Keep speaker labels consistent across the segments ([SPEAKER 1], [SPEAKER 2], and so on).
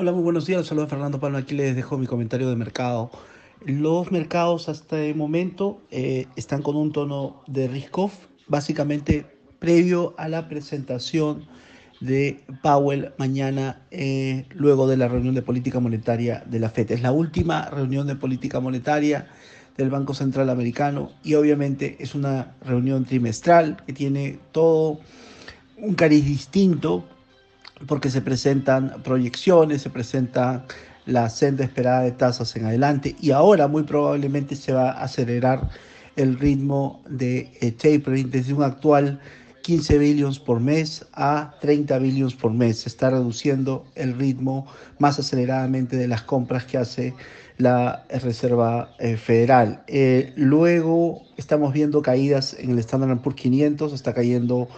[SPEAKER 1] Hola, muy buenos días. Saludos Fernando Palma. Aquí les dejo mi comentario de mercado. Los mercados hasta el momento eh, están con un tono de risk-off, básicamente previo a la presentación de Powell mañana, eh, luego de la reunión de política monetaria de la FED. Es la última reunión de política monetaria del Banco Central Americano y obviamente es una reunión trimestral que tiene todo un cariz distinto porque se presentan proyecciones, se presenta la senda esperada de tasas en adelante y ahora muy probablemente se va a acelerar el ritmo de eh, tapering desde un actual 15 billones por mes a 30 billones por mes. Se está reduciendo el ritmo más aceleradamente de las compras que hace la Reserva eh, Federal. Eh, luego estamos viendo caídas en el Standard Poor's 500, está cayendo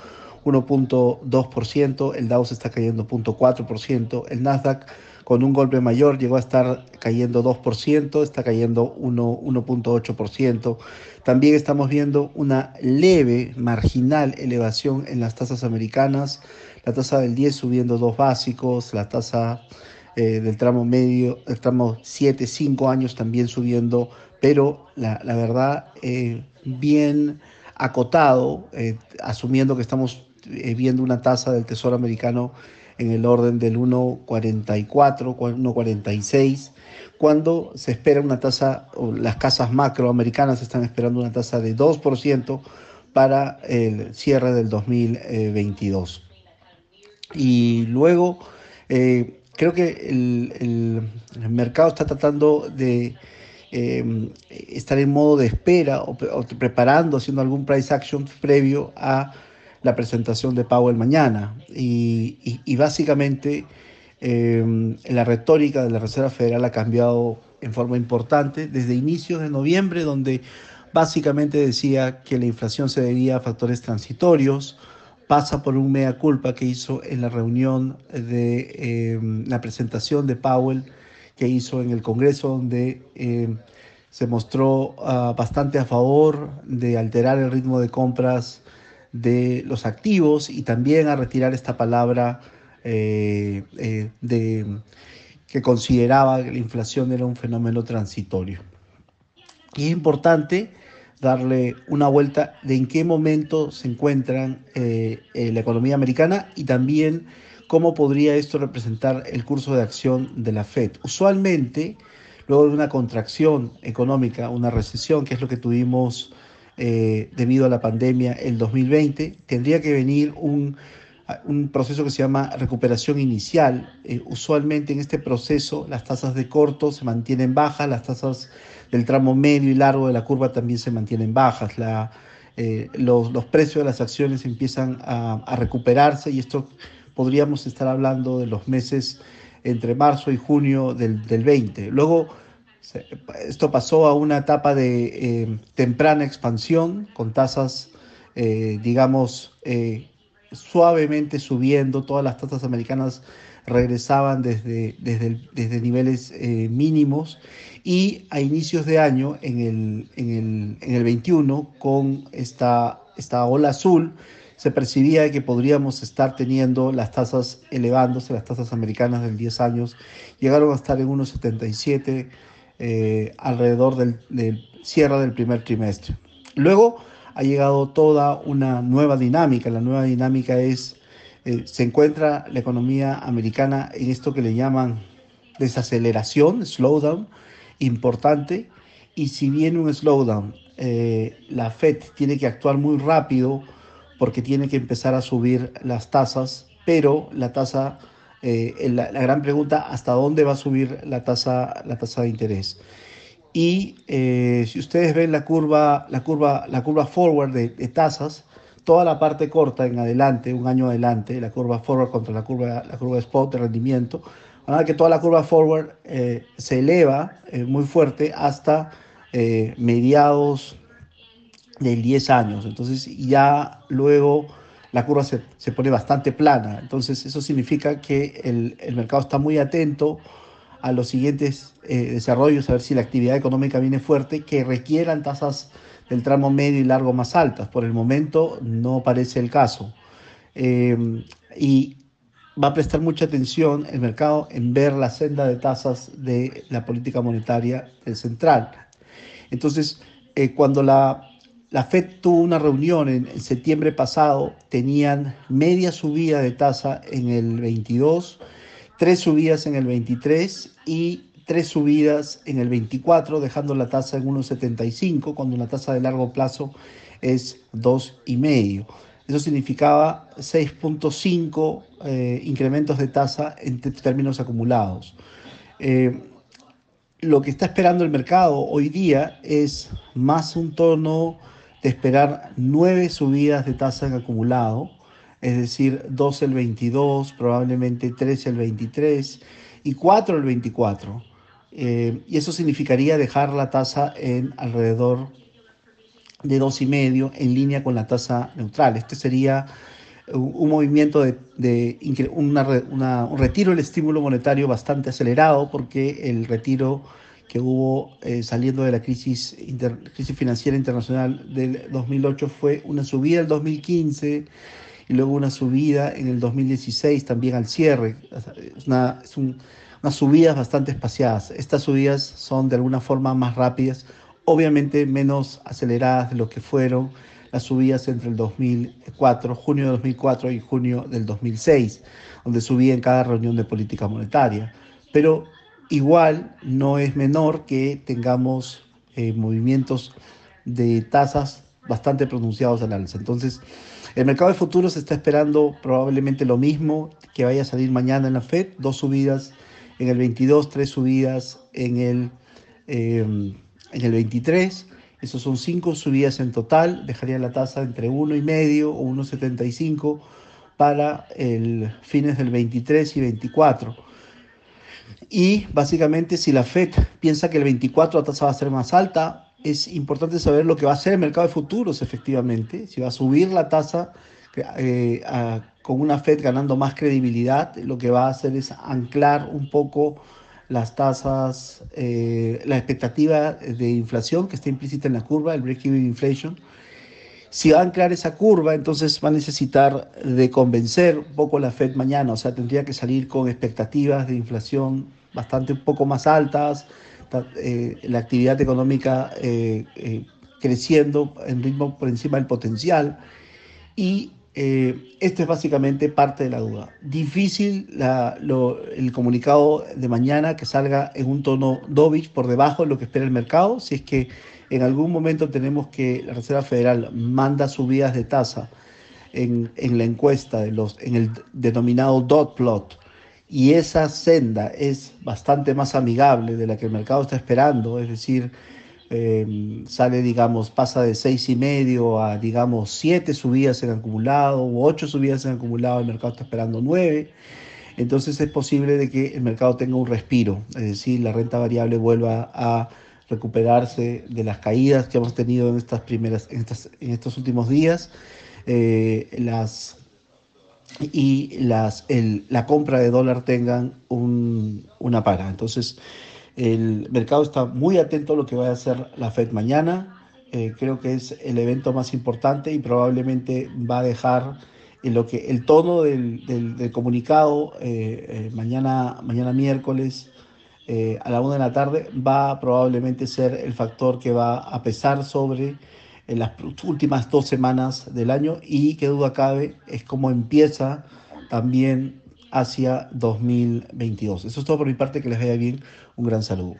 [SPEAKER 1] 1.2%, el Dow se está cayendo 0.4%, el Nasdaq con un golpe mayor llegó a estar cayendo 2%, está cayendo 1.8%. También estamos viendo una leve, marginal elevación en las tasas americanas, la tasa del 10 subiendo dos básicos, la tasa eh, del tramo medio, el tramo 7, 5 años también subiendo, pero la, verdad, eh, bien acotado, eh, asumiendo que estamos viendo una tasa del Tesoro americano en el orden del 1,44, 1,46, cuando se espera una tasa, las casas macroamericanas están esperando una tasa de 2% para el cierre del 2022. Y luego, eh, creo que el, mercado está tratando de eh, estar en modo de espera o preparando, haciendo algún price action previo a la presentación de Powell mañana. Y, básicamente eh, la retórica de la Reserva Federal ha cambiado en forma importante desde inicios de noviembre, donde básicamente decía que la inflación se debía a factores transitorios, pasa por un mea culpa que hizo en la reunión de eh, la presentación de Powell que hizo en el Congreso, donde eh, se mostró ah, bastante a favor de alterar el ritmo de compras de los activos y también a retirar esta palabra eh, eh, de, que consideraba que la inflación era un fenómeno transitorio. Y es importante darle una vuelta de en qué momento se encuentra eh, la economía americana y también cómo podría esto representar el curso de acción de la Fed. Usualmente, luego de una contracción económica, una recesión, que es lo que tuvimos eh, debido a la pandemia el 2020. Tendría que venir un, un proceso que se llama recuperación inicial. Eh, usualmente en este proceso las tasas de corto se mantienen bajas, las tasas del tramo medio y largo de la curva también se mantienen bajas. Eh, los, los, precios de las acciones empiezan a, a, recuperarse y esto podríamos estar hablando de los meses entre marzo y junio del, del 20. Luego esto pasó a una etapa de eh, temprana expansión con tasas, eh, digamos, eh, suavemente subiendo. Todas las tasas americanas regresaban desde, desde, desde niveles mínimos y a inicios de año, en el, en el, en el 21, con esta, esta ola azul, se percibía que podríamos estar teniendo las tasas elevándose, las tasas americanas del 10 años llegaron a estar en unos 77 eh, alrededor del, cierre del primer trimestre. Luego ha llegado toda una nueva dinámica. La nueva dinámica es, eh, se encuentra la economía americana en esto que le llaman desaceleración, slowdown, importante. Y si viene un slowdown, eh, la Fed tiene que actuar muy rápido porque tiene que empezar a subir las tasas, pero la tasa eh, la, gran pregunta, ¿hasta dónde va a subir la tasa, la tasa de interés? Y eh, si ustedes ven la curva, la curva, la curva forward de, tasas, toda la parte corta en adelante, un año adelante, la curva forward contra la curva, la curva spot de rendimiento, van a ver que toda la curva forward eh, se eleva muy fuerte hasta mediados del 10 años. Entonces ya luego la curva se, se pone bastante plana. Entonces eso significa que el, el mercado está muy atento a los siguientes eh, desarrollos, a ver si la actividad económica viene fuerte, que requieran tasas del tramo medio y largo más altas. Por el momento no parece el caso. Eh, y va a prestar mucha atención el mercado en ver la senda de tasas de la política monetaria del central. Entonces, eh, cuando la, la, Fed tuvo una reunión en, septiembre pasado, tenían media subida de tasa en el 22, tres subidas en el 23 y tres subidas en el 24, dejando la tasa en 1,75, cuando la tasa de largo plazo es 2,5. Eso significaba 6.5 eh, incrementos de tasa en términos acumulados. Eh, lo que está esperando el mercado hoy día es más un tono de esperar nueve subidas de tasa en acumulado, es decir, 2 el 22, probablemente 3 el 23 y 4 el 24. Eh, y eso significaría dejar la tasa en alrededor de dos y medio en línea con la tasa neutral. Este sería un, movimiento de, un retiro del estímulo monetario bastante acelerado porque el retiro que hubo eh, saliendo de la crisis, crisis financiera internacional del 2008 fue una subida el 2015 y luego una subida en el 2016 también al cierre. Es, una, es unas subidas bastante espaciadas. Estas subidas son de alguna forma más rápidas obviamente menos aceleradas de lo que fueron las subidas entre el 2004, junio de 2004 y junio del 2006, donde subía en cada reunión de política monetaria. Pero igual no es menor que tengamos eh, movimientos de tasas bastante pronunciados al alza. Entonces, el mercado de futuros está esperando probablemente lo mismo que vaya a salir mañana en la Fed, dos subidas en el 22, tres subidas en el... Eh, en el 23. Esos son cinco subidas en total, dejaría la tasa entre 1,5 o 1,75 para el fines del 23 y 24. Y básicamente si la Fed piensa que el 24 la tasa va a ser más alta, es importante saber lo que va a hacer el mercado de futuros efectivamente, si va a subir la tasa eh, con una Fed ganando más credibilidad, lo que va a hacer es anclar un poco las tasas, eh, la expectativa de inflación que está implícita en la curva, el break-even inflation. Si va a anclar esa curva, entonces va a necesitar de convencer un poco la Fed mañana, o sea, tendría que salir con expectativas de inflación bastante un poco más altas, eh, la actividad económica eh, creciendo en ritmo por encima del potencial y eh, esto es básicamente parte de la duda. Difícil el comunicado de mañana que salga en un tono dovish por debajo de lo que espera el mercado. Si es que en algún momento tenemos que la Reserva Federal manda subidas de tasa en, la encuesta, de los, en el denominado dot plot, y esa senda es bastante más amigable de la que el mercado está esperando, es decir, Em, sale, digamos, pasa de seis y medio a, digamos, siete subidas en acumulado o ocho subidas en acumulado, el mercado está esperando nueve. Entonces es posible de que el mercado tenga un respiro, es decir, la renta variable vuelva a recuperarse de las caídas que hemos tenido en estas primeras, en, estas, en estos últimos días. Eh, las y las, el, la compra de dólar tengan un, una para. Entonces, el mercado está muy atento a lo que va a hacer la Fed mañana. Eh, creo que es el evento más importante y probablemente va a dejar en lo que el tono del, del, comunicado eh, eh, mañana, mañana miércoles a la una de la tarde va a probablemente ser el factor que va a pesar sobre en las últimas dos semanas del año y que duda cabe es cómo empieza también hacia 2022. Eso es todo por mi parte, que les vaya bien, un gran saludo.